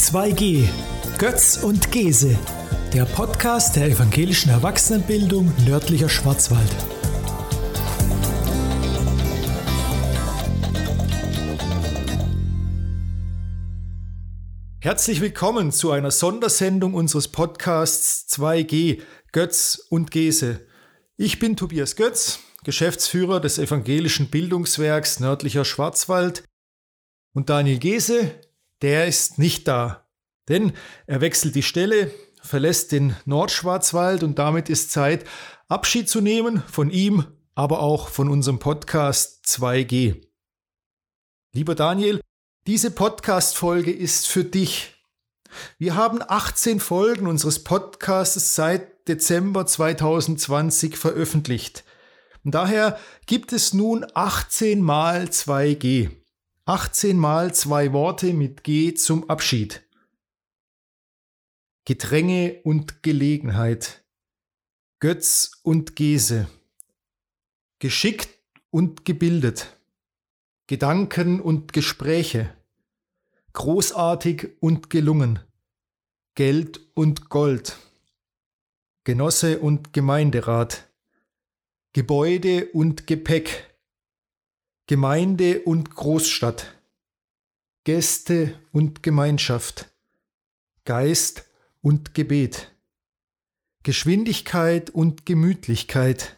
2G. Götz und Gese. Der Podcast der evangelischen Erwachsenenbildung nördlicher Schwarzwald. Herzlich willkommen zu einer Sondersendung unseres Podcasts 2G. Götz und Gese. Ich bin Tobias Götz, Geschäftsführer des evangelischen Bildungswerks nördlicher Schwarzwald. Und Daniel Gese, der ist nicht da. Denn er wechselt die Stelle, verlässt den Nordschwarzwald und damit ist Zeit, Abschied zu nehmen von ihm, aber auch von unserem Podcast 2G. Lieber Daniel, diese Podcast-Folge ist für dich. Wir haben 18 Folgen unseres Podcasts seit Dezember 2020 veröffentlicht. Und daher gibt es nun 18 mal 2G. 18 mal zwei Worte mit G zum Abschied. Gedränge und Gelegenheit. Götz und Gese. Geschickt und gebildet. Gedanken und Gespräche. Großartig und gelungen. Geld und Gold. Genosse und Gemeinderat. Gebäude und Gepäck. Gemeinde und Großstadt, Gäste und Gemeinschaft, Geist und Gebet, Geschwindigkeit und Gemütlichkeit,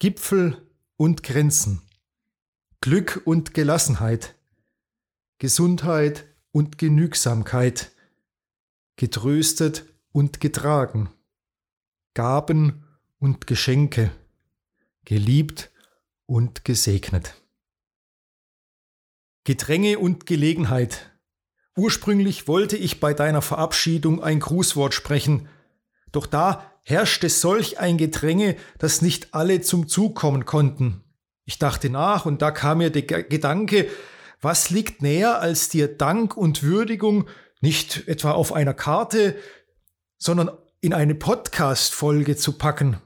Gipfel und Grenzen, Glück und Gelassenheit, Gesundheit und Genügsamkeit, getröstet und getragen, Gaben und Geschenke, geliebt und gesegnet. Gedränge und Gelegenheit. Ursprünglich wollte ich bei deiner Verabschiedung ein Grußwort sprechen, doch da herrschte solch ein Gedränge, dass nicht alle zum Zug kommen konnten. Ich dachte nach und da kam mir der Gedanke, was liegt näher als dir Dank und Würdigung nicht etwa auf einer Karte, sondern in eine Podcast-Folge zu packen.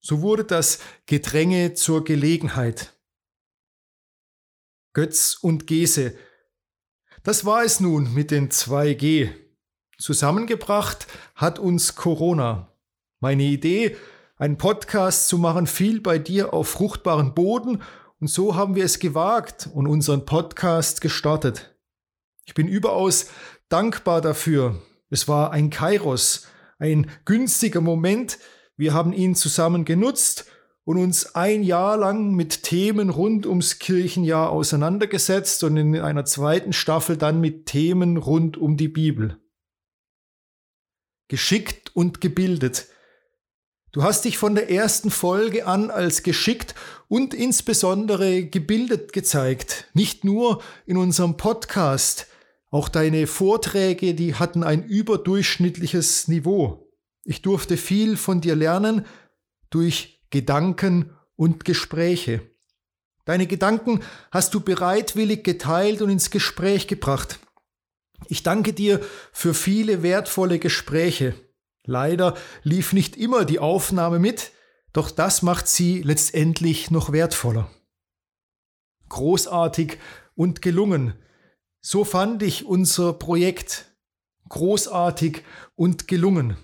So wurde das Gedränge zur Gelegenheit. Götz und Gese. Das war es nun mit den 2G. Zusammengebracht hat uns Corona. Meine Idee, einen Podcast zu machen, fiel bei dir auf fruchtbaren Boden und so haben wir es gewagt und unseren Podcast gestartet. Ich bin überaus dankbar dafür. Es war ein Kairos, ein günstiger Moment. Wir haben ihn zusammen genutzt und uns ein Jahr lang mit Themen rund ums Kirchenjahr auseinandergesetzt und in einer zweiten Staffel dann mit Themen rund um die Bibel. Geschickt und gebildet. Du hast dich von der ersten Folge an als geschickt und insbesondere gebildet gezeigt. Nicht nur in unserem Podcast, auch deine Vorträge, die hatten ein überdurchschnittliches Niveau. Ich durfte viel von dir lernen durch Gedanken und Gespräche. Deine Gedanken hast du bereitwillig geteilt und ins Gespräch gebracht. Ich danke dir für viele wertvolle Gespräche. Leider lief nicht immer die Aufnahme mit, doch das macht sie letztendlich noch wertvoller. Großartig und gelungen. So fand ich unser Projekt. Großartig und gelungen.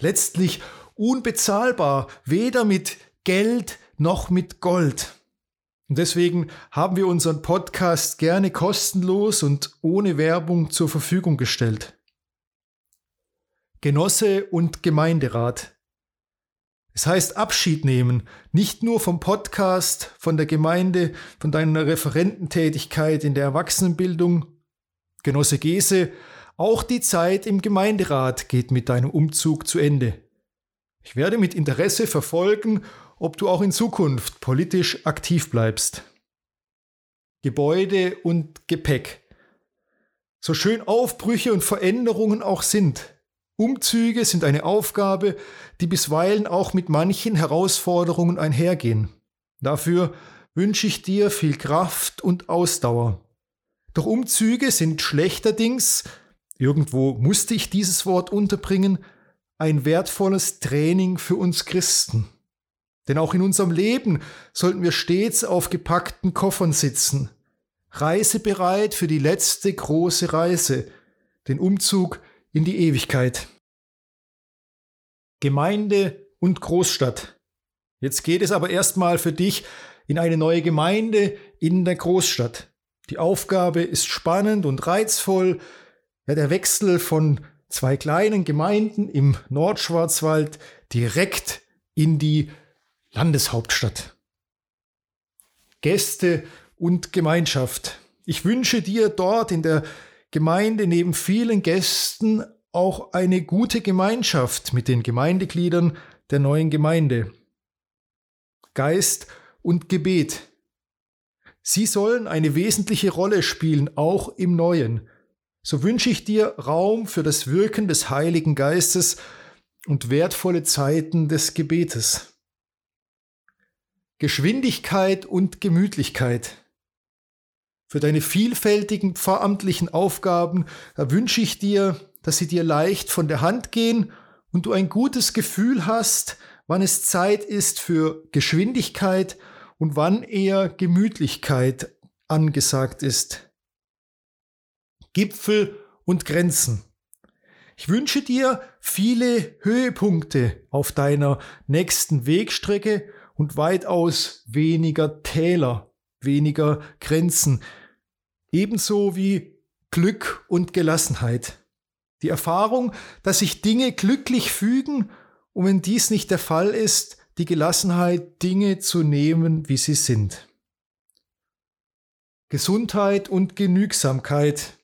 Letztlich unbezahlbar, weder mit Geld noch mit Gold. Und deswegen haben wir unseren Podcast gerne kostenlos und ohne Werbung zur Verfügung gestellt. Genosse und Gemeinderat. Es heißt Abschied nehmen, nicht nur vom Podcast, von der Gemeinde, von deiner Referententätigkeit in der Erwachsenenbildung. Genosse Gese, auch die Zeit im Gemeinderat geht mit deinem Umzug zu Ende. Ich werde mit Interesse verfolgen, ob du auch in Zukunft politisch aktiv bleibst. Gebäude und Gepäck. So schön Aufbrüche und Veränderungen auch sind, Umzüge sind eine Aufgabe, die bisweilen auch mit manchen Herausforderungen einhergehen. Dafür wünsche ich dir viel Kraft und Ausdauer. Doch Umzüge sind schlechterdings, irgendwo musste ich dieses Wort unterbringen, ein wertvolles Training für uns Christen. Denn auch in unserem Leben sollten wir stets auf gepackten Koffern sitzen, reisebereit für die letzte große Reise, den Umzug in die Ewigkeit. Gemeinde und Großstadt. Jetzt geht es aber erstmal für dich in eine neue Gemeinde in der Großstadt. Die Aufgabe ist spannend und reizvoll. Ja, der Wechsel von zwei kleinen Gemeinden im Nordschwarzwald direkt in die Landeshauptstadt. Gäste und Gemeinschaft. Ich wünsche dir dort in der Gemeinde neben vielen Gästen auch eine gute Gemeinschaft mit den Gemeindegliedern der neuen Gemeinde. Geist und Gebet. Sie sollen eine wesentliche Rolle spielen, auch im Neuen. So wünsche ich dir Raum für das Wirken des Heiligen Geistes und wertvolle Zeiten des Gebetes. Geschwindigkeit und Gemütlichkeit. Für deine vielfältigen pfarramtlichen Aufgaben wünsche ich dir, dass sie dir leicht von der Hand gehen und du ein gutes Gefühl hast, wann es Zeit ist für Geschwindigkeit und wann eher Gemütlichkeit angesagt ist. Gipfel und Grenzen. Ich wünsche dir viele Höhepunkte auf deiner nächsten Wegstrecke und weitaus weniger Täler, weniger Grenzen, ebenso wie Glück und Gelassenheit. Die Erfahrung, dass sich Dinge glücklich fügen und wenn dies nicht der Fall ist, die Gelassenheit, Dinge zu nehmen, wie sie sind. Gesundheit und Genügsamkeit.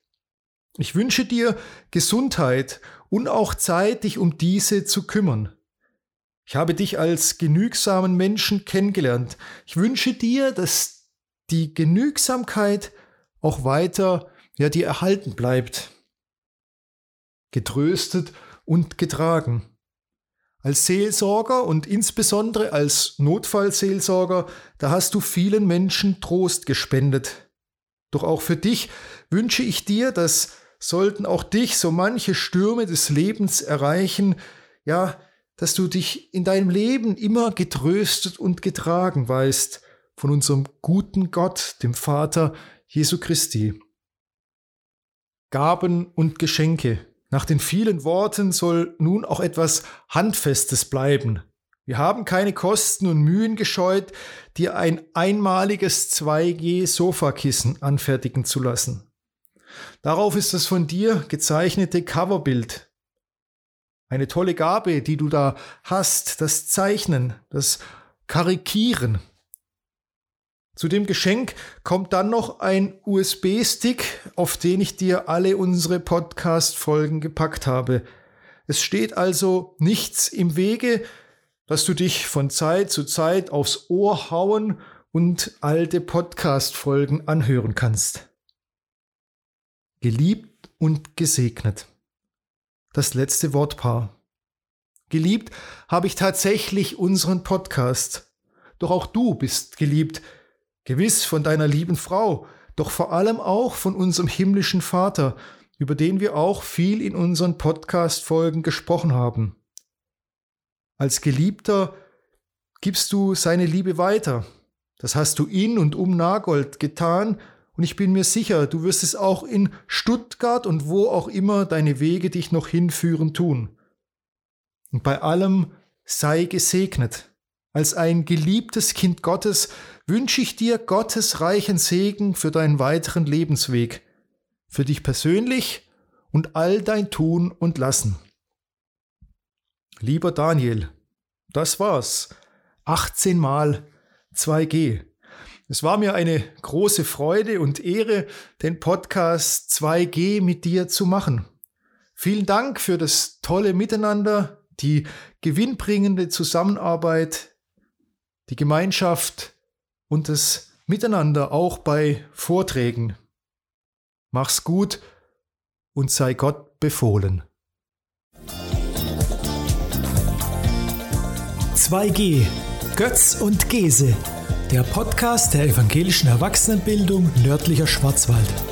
Ich wünsche dir Gesundheit und auch Zeit, dich um diese zu kümmern. Ich habe dich als genügsamen Menschen kennengelernt. Ich wünsche dir, dass die Genügsamkeit auch weiter, ja, dir erhalten bleibt. Getröstet und getragen. Als Seelsorger und insbesondere als Notfallseelsorger, da hast du vielen Menschen Trost gespendet. Doch auch für dich wünsche ich dir, dass sollten auch dich so manche Stürme des Lebens erreichen, ja, dass du dich in deinem Leben immer getröstet und getragen weißt von unserem guten Gott, dem Vater Jesu Christi. Gaben und Geschenke. Nach den vielen Worten soll nun auch etwas Handfestes bleiben. Wir haben keine Kosten und Mühen gescheut, dir ein einmaliges 2G-Sofakissen anfertigen zu lassen. Darauf ist das von dir gezeichnete Coverbild. Eine tolle Gabe, die du da hast, das Zeichnen, das Karikieren. Zu dem Geschenk kommt dann noch ein USB-Stick, auf den ich dir alle unsere Podcast-Folgen gepackt habe. Es steht also nichts im Wege, dass du dich von Zeit zu Zeit aufs Ohr hauen und alte Podcast-Folgen anhören kannst. Geliebt und gesegnet. Das letzte Wortpaar. Geliebt habe ich tatsächlich unseren Podcast. Doch auch du bist geliebt, Gewiss von deiner lieben Frau, doch vor allem auch von unserem himmlischen Vater, über den wir auch viel in unseren Podcast-Folgen gesprochen haben. Als Geliebter gibst du seine Liebe weiter. Das hast du in und um Nagold getan und ich bin mir sicher, du wirst es auch in Stuttgart und wo auch immer deine Wege dich noch hinführen tun. Und bei allem sei gesegnet. Als ein geliebtes Kind Gottes wünsche ich dir Gottes reichen Segen für deinen weiteren Lebensweg, für dich persönlich und all dein Tun und Lassen. Lieber Daniel, das war's. 18 mal 2G. Es war mir eine große Freude und Ehre, den Podcast 2G mit dir zu machen. Vielen Dank für das tolle Miteinander, die gewinnbringende Zusammenarbeit die Gemeinschaft und das Miteinander auch bei Vorträgen. Mach's gut und sei Gott befohlen. 2G Götz und Gese, der Podcast der evangelischen Erwachsenenbildung nördlicher Schwarzwald.